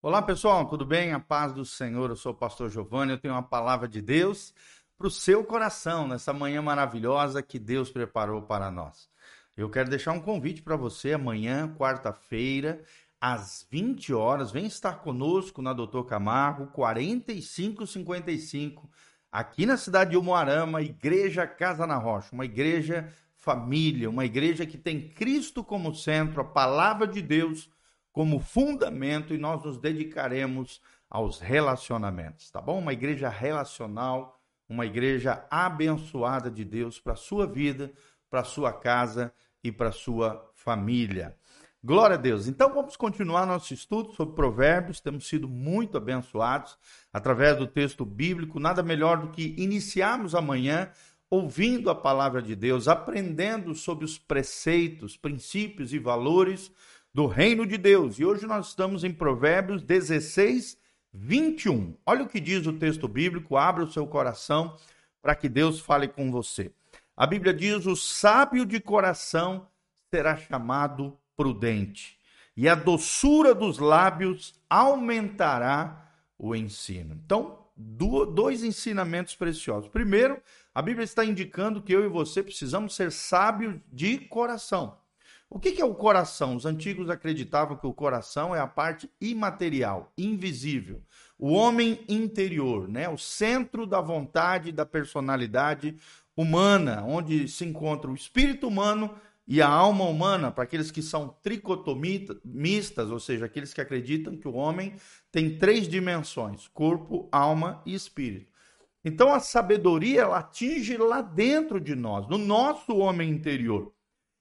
Olá pessoal, tudo bem? A paz do Senhor, eu sou o pastor Giovanni, eu tenho uma palavra de Deus para o seu coração nessa manhã maravilhosa que Deus preparou para nós. Eu quero deixar um convite para você amanhã, quarta-feira, às 20 horas, vem estar conosco na Doutor Camargo, 4555, aqui na cidade de Umuarama, Igreja Casa na Rocha, uma igreja família, uma igreja que tem Cristo como centro, a palavra de Deus como fundamento e nós nos dedicaremos aos relacionamentos, tá bom? Uma igreja relacional, uma igreja abençoada de Deus para a sua vida, para a sua casa e para a sua família. Glória a Deus. Então vamos continuar nosso estudo sobre Provérbios. Temos sido muito abençoados através do texto bíblico. Nada melhor do que iniciarmos amanhã ouvindo a palavra de Deus, aprendendo sobre os preceitos, princípios e valores do reino de Deus. E hoje nós estamos em Provérbios 16, 21. Olha o que diz o texto bíblico, abra o seu coração para que Deus fale com você. A Bíblia diz: o sábio de coração será chamado prudente, e a doçura dos lábios aumentará o ensino. Então, dois ensinamentos preciosos. Primeiro, a Bíblia está indicando que eu e você precisamos ser sábios de coração. O que é o coração? Os antigos acreditavam que o coração é a parte imaterial, invisível, o homem interior, né? o centro da vontade, da personalidade humana, onde se encontra o espírito humano e a alma humana, para aqueles que são tricotomistas, ou seja, aqueles que acreditam que o homem tem três dimensões: corpo, alma e espírito. Então a sabedoria ela atinge lá dentro de nós, no nosso homem interior.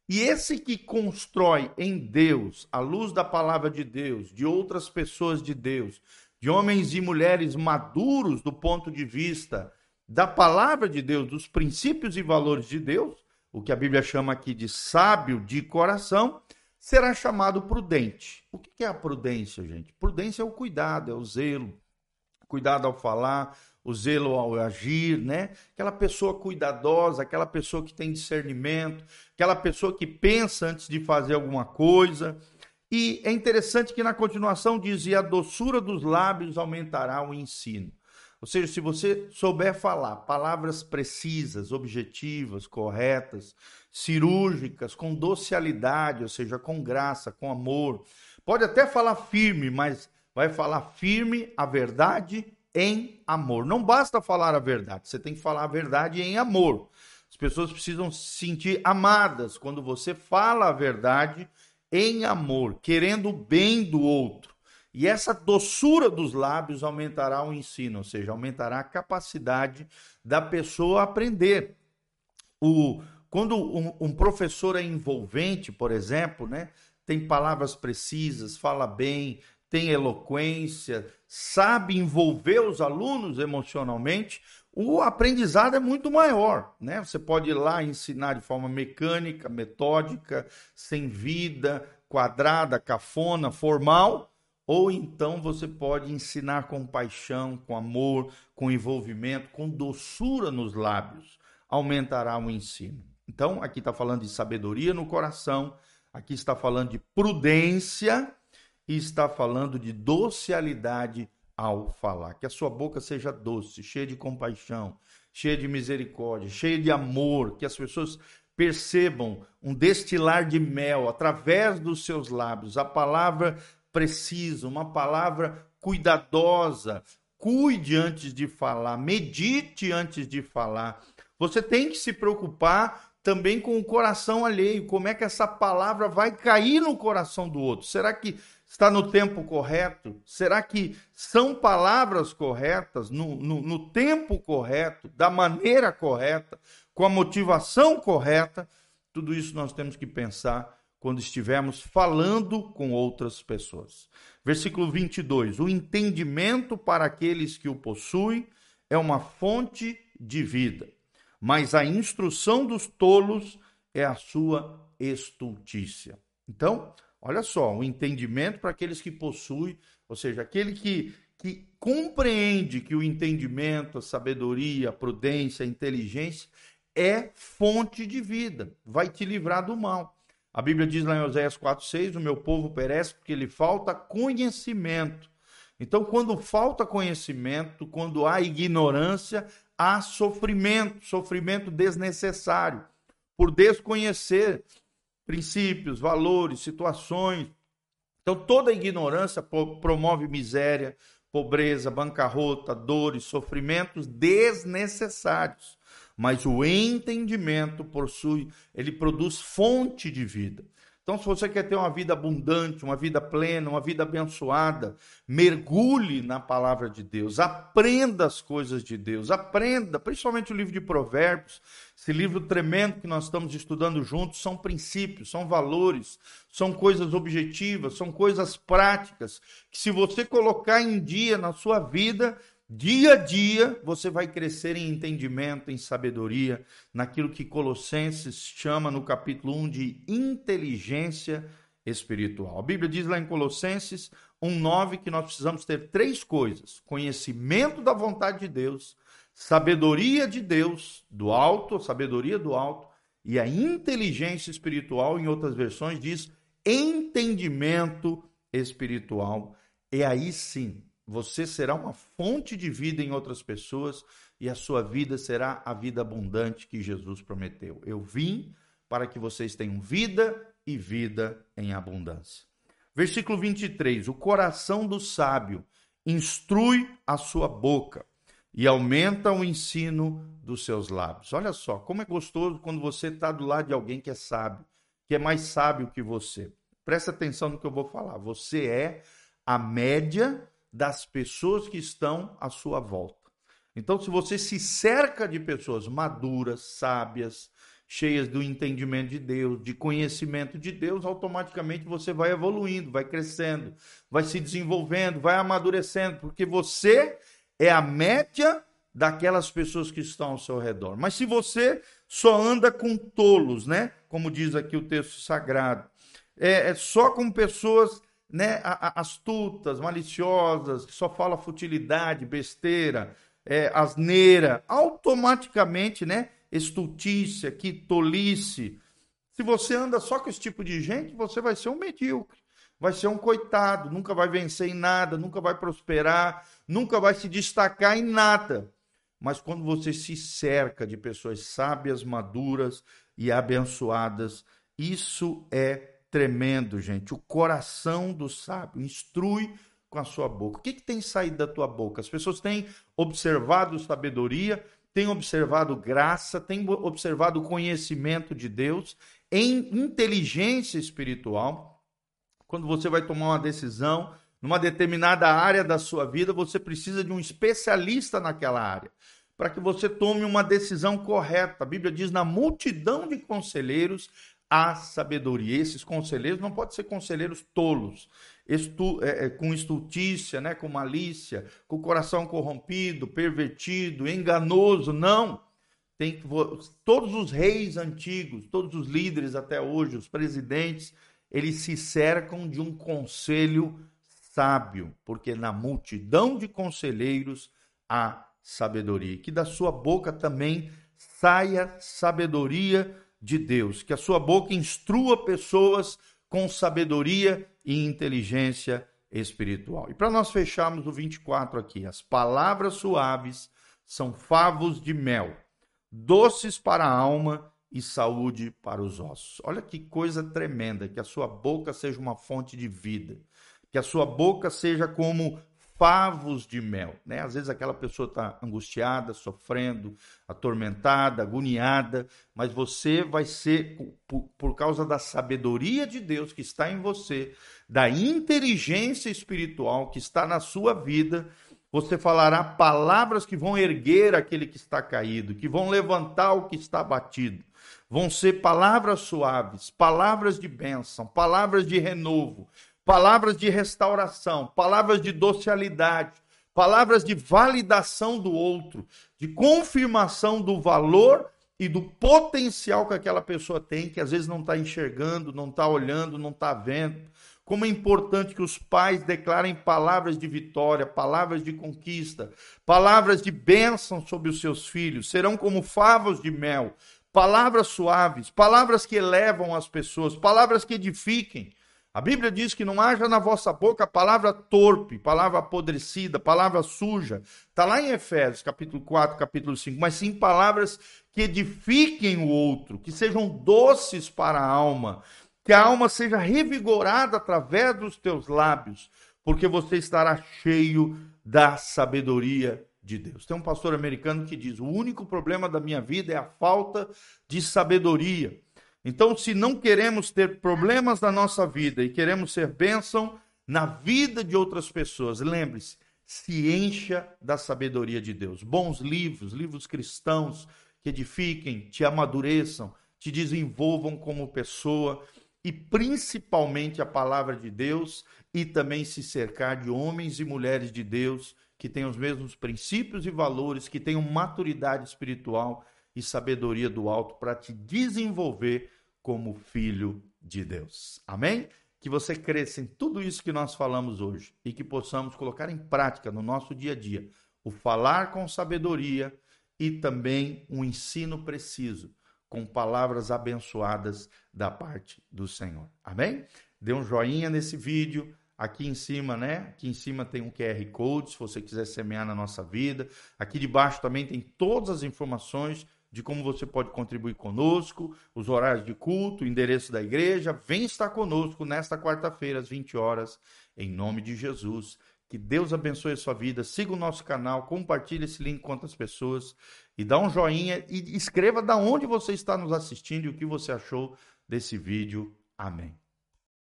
E esse que constrói em Deus, à luz da palavra de Deus, de outras pessoas de Deus, de homens e mulheres maduros do ponto de vista da palavra de Deus, dos princípios e valores de Deus, o que a Bíblia chama aqui de sábio de coração, será chamado prudente. O que é a prudência, gente? Prudência é o cuidado, é o zelo, cuidado ao falar, o zelo ao agir, né? Aquela pessoa cuidadosa, aquela pessoa que tem discernimento, aquela pessoa que pensa antes de fazer alguma coisa. E é interessante que na continuação dizia: a doçura dos lábios aumentará o ensino. Ou seja, se você souber falar palavras precisas, objetivas, corretas, cirúrgicas, com docilidade, ou seja, com graça, com amor, pode até falar firme, mas vai falar firme a verdade em amor. Não basta falar a verdade, você tem que falar a verdade em amor. As pessoas precisam se sentir amadas quando você fala a verdade em amor, querendo o bem do outro. E essa doçura dos lábios aumentará o ensino, ou seja, aumentará a capacidade da pessoa aprender. O, quando um, um professor é envolvente, por exemplo, né, tem palavras precisas, fala bem, tem eloquência, sabe envolver os alunos emocionalmente, o aprendizado é muito maior, né? Você pode ir lá ensinar de forma mecânica, metódica, sem vida, quadrada, cafona, formal, ou então você pode ensinar com paixão, com amor, com envolvimento, com doçura nos lábios. Aumentará o ensino. Então, aqui está falando de sabedoria no coração, aqui está falando de prudência e está falando de docilidade ao falar. Que a sua boca seja doce, cheia de compaixão, cheia de misericórdia, cheia de amor, que as pessoas percebam um destilar de mel através dos seus lábios, a palavra precisa, uma palavra cuidadosa. Cuide antes de falar, medite antes de falar. Você tem que se preocupar também com o coração alheio, como é que essa palavra vai cair no coração do outro. Será que está no tempo correto? Será que são palavras corretas, no, no, no tempo correto, da maneira correta, com a motivação correta? Tudo isso nós temos que pensar quando estivermos falando com outras pessoas. Versículo 22: O entendimento para aqueles que o possuem é uma fonte de vida, mas a instrução dos tolos é a sua estultícia. Então, Olha só, o entendimento para aqueles que possuem, ou seja, aquele que, que compreende que o entendimento, a sabedoria, a prudência, a inteligência é fonte de vida, vai te livrar do mal. A Bíblia diz lá em Oséias 4,6: O meu povo perece porque lhe falta conhecimento. Então, quando falta conhecimento, quando há ignorância, há sofrimento, sofrimento desnecessário, por desconhecer princípios, valores, situações. Então, toda ignorância promove miséria, pobreza, bancarrota, dores, sofrimentos desnecessários. Mas o entendimento possui, ele produz fonte de vida. Então, se você quer ter uma vida abundante, uma vida plena, uma vida abençoada, mergulhe na palavra de Deus, aprenda as coisas de Deus, aprenda, principalmente o livro de Provérbios, esse livro tremendo que nós estamos estudando juntos, são princípios, são valores, são coisas objetivas, são coisas práticas, que se você colocar em dia na sua vida, Dia a dia você vai crescer em entendimento, em sabedoria, naquilo que Colossenses chama no capítulo 1 de inteligência espiritual. A Bíblia diz lá em Colossenses 1:9 que nós precisamos ter três coisas: conhecimento da vontade de Deus, sabedoria de Deus do alto, sabedoria do alto, e a inteligência espiritual, em outras versões diz entendimento espiritual. E aí sim, você será uma fonte de vida em outras pessoas e a sua vida será a vida abundante que Jesus prometeu. Eu vim para que vocês tenham vida e vida em abundância. Versículo 23: O coração do sábio instrui a sua boca e aumenta o ensino dos seus lábios. Olha só, como é gostoso quando você está do lado de alguém que é sábio, que é mais sábio que você. Presta atenção no que eu vou falar. Você é a média das pessoas que estão à sua volta. Então, se você se cerca de pessoas maduras, sábias, cheias do entendimento de Deus, de conhecimento de Deus, automaticamente você vai evoluindo, vai crescendo, vai se desenvolvendo, vai amadurecendo, porque você é a média daquelas pessoas que estão ao seu redor. Mas se você só anda com tolos, né? Como diz aqui o texto sagrado, é, é só com pessoas né, astutas, maliciosas, que só fala futilidade, besteira, é, asneira, automaticamente, né, estultícia, que tolice. Se você anda só com esse tipo de gente, você vai ser um medíocre, vai ser um coitado, nunca vai vencer em nada, nunca vai prosperar, nunca vai se destacar em nada. Mas quando você se cerca de pessoas sábias, maduras e abençoadas, isso é tremendo, gente. O coração do sábio instrui com a sua boca. O que, que tem saído da tua boca? As pessoas têm observado sabedoria, têm observado graça, têm observado conhecimento de Deus em inteligência espiritual. Quando você vai tomar uma decisão numa determinada área da sua vida, você precisa de um especialista naquela área para que você tome uma decisão correta. A Bíblia diz: na multidão de conselheiros a sabedoria. Esses conselheiros não podem ser conselheiros tolos, estu, é, é, com estultícia, né, com malícia, com coração corrompido, pervertido, enganoso. Não. Tem que, todos os reis antigos, todos os líderes até hoje, os presidentes, eles se cercam de um conselho sábio, porque na multidão de conselheiros há sabedoria. Que da sua boca também saia sabedoria de Deus, que a sua boca instrua pessoas com sabedoria e inteligência espiritual. E para nós fecharmos o 24 aqui, as palavras suaves são favos de mel, doces para a alma e saúde para os ossos. Olha que coisa tremenda, que a sua boca seja uma fonte de vida, que a sua boca seja como favos de mel, né? Às vezes aquela pessoa está angustiada, sofrendo, atormentada, agoniada, mas você vai ser, por, por causa da sabedoria de Deus que está em você, da inteligência espiritual que está na sua vida, você falará palavras que vão erguer aquele que está caído, que vão levantar o que está abatido. Vão ser palavras suaves, palavras de bênção, palavras de renovo, palavras de restauração, palavras de docilidade, palavras de validação do outro, de confirmação do valor e do potencial que aquela pessoa tem, que às vezes não está enxergando, não está olhando, não está vendo. Como é importante que os pais declarem palavras de vitória, palavras de conquista, palavras de bênção sobre os seus filhos, serão como favos de mel, palavras suaves, palavras que elevam as pessoas, palavras que edifiquem, A Bíblia diz que não haja na vossa boca palavra torpe, palavra apodrecida, palavra suja. Está lá em Efésios, capítulo 4, capítulo 5, mas sim palavras que edifiquem o outro, que sejam doces para a alma, que a alma seja revigorada através dos teus lábios, porque você estará cheio da sabedoria de Deus. Tem um pastor americano que diz: o único problema da minha vida é a falta de sabedoria. Então, se não queremos ter problemas na nossa vida e queremos ser bênção na vida de outras pessoas, lembre-se, se encha da sabedoria de Deus. Bons livros, livros cristãos que edifiquem, te amadureçam, te desenvolvam como pessoa e principalmente a palavra de Deus e também se cercar de homens e mulheres de Deus que tenham os mesmos princípios e valores, que tenham maturidade espiritual e sabedoria do alto para te desenvolver como filho de Deus. Amém? Que você cresça em tudo isso que nós falamos hoje e que possamos colocar em prática no nosso dia a dia o falar com sabedoria e também um ensino preciso com palavras abençoadas da parte do Senhor. Amém? Dê um joinha nesse vídeo. Aqui em cima, né? Aqui em cima tem um QR Code, se você quiser semear na nossa vida. Aqui debaixo também tem todas as informações de como você pode contribuir conosco, os horários de culto, o endereço da igreja. Vem estar conosco nesta quarta-feira, às 20 horas, em nome de Jesus. Que Deus abençoe a sua vida. Siga o nosso canal, compartilhe esse link com outras pessoas e dá um joinha e escreva da onde você está nos assistindo e o que você achou desse vídeo. Amém.